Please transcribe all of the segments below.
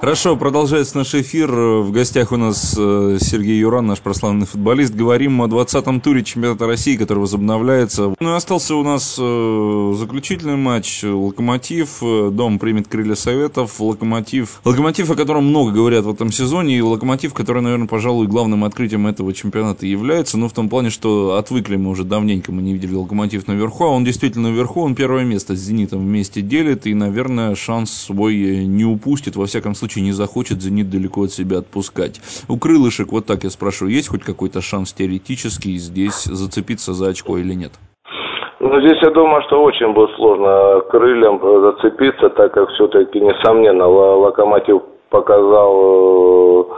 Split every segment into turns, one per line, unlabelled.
Хорошо, продолжается наш эфир. В гостях у нас э, Сергей Юран, наш прославленный футболист. Говорим о 20-м туре чемпионата России, который возобновляется. Ну и остался у нас э, заключительный матч. Локомотив. Дом примет крылья советов. Локомотив. Локомотив, о котором много говорят в этом сезоне. И локомотив, который, наверное, пожалуй, главным открытием этого чемпионата является. Ну, в том плане, что отвыкли мы уже давненько, мы не видели локомотив наверху. А он действительно наверху. Он первое место с Зенитом вместе делит. И, наверное, шанс свой не упустит. Во всяком случае, случае не захочет «Зенит» далеко от себя отпускать. У крылышек, вот так я спрашиваю, есть хоть какой-то шанс теоретический здесь зацепиться за очко или нет?
Ну, здесь я думаю, что очень будет сложно крыльям зацепиться, так как все-таки, несомненно, Локомотив показал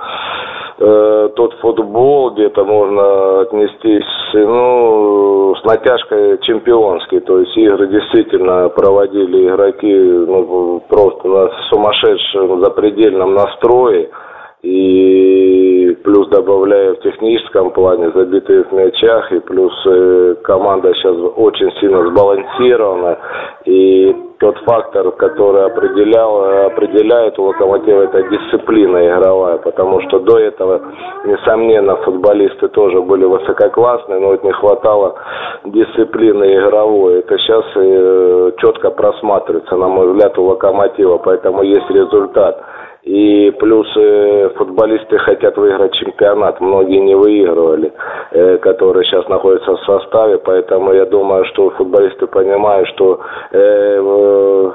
э, тот футбол, где-то можно отнестись, ну, с натяжкой чемпионский. То есть игры действительно проводили игроки ну, просто на сумасшедшем запредельном настрое. И плюс добавляя в техническом плане забитые в мячах, и плюс э, команда сейчас очень сильно сбалансирована. И тот фактор, который определял, определяет у Локомотива, это дисциплина игровая, потому что до этого, несомненно, футболисты тоже были высококлассные, но вот не хватало дисциплины игровой. Это сейчас э, четко просматривается, на мой взгляд, у Локомотива, поэтому есть результат. И плюс э, футболисты хотят выиграть чемпионат. Многие не выигрывали, э, которые сейчас находятся в составе. Поэтому я думаю, что футболисты понимают, что э,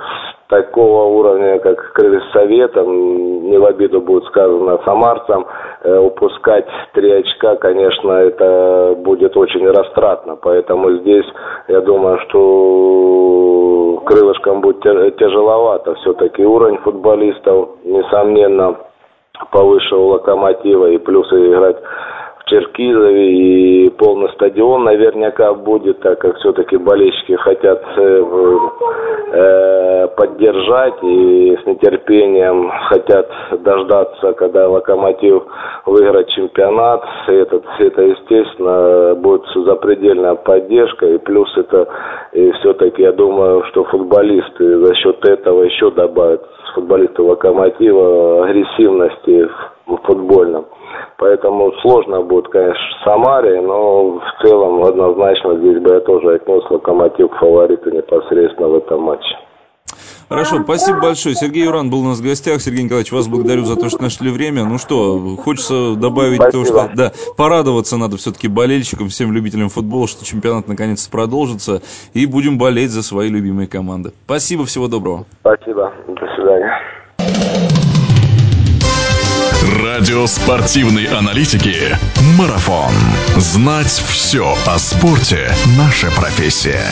такого уровня, как Крыльсоветом, не в обиду будет сказано самарцам, э, упускать три очка, конечно, это будет очень растратно. Поэтому здесь, я думаю, что крылышкам будет тяжеловато. Все-таки уровень футболистов, несомненно, повыше у Локомотива и плюсы играть Черкизове и полный стадион наверняка будет, так как все-таки болельщики хотят э, э, поддержать и с нетерпением хотят дождаться, когда Локомотив выиграет чемпионат. Этот, это, естественно, будет запредельная поддержка и плюс это и все-таки я думаю, что футболисты за счет этого еще добавят футболисты Локомотива агрессивности в футбольном. Поэтому сложно будет, конечно, Самаре, но в целом однозначно здесь бы я тоже отнес Локомотив к фавориту непосредственно в этом матче.
Хорошо, спасибо большое. Сергей Юран был у нас в гостях. Сергей Николаевич, вас благодарю за то, что нашли время. Ну что, хочется добавить спасибо. то, что да, порадоваться надо все-таки болельщикам, всем любителям футбола, что чемпионат наконец-то продолжится. И будем болеть за свои любимые команды. Спасибо, всего доброго.
Спасибо, до свидания.
Радио спортивной аналитики «Марафон». Знать все о спорте – наша профессия.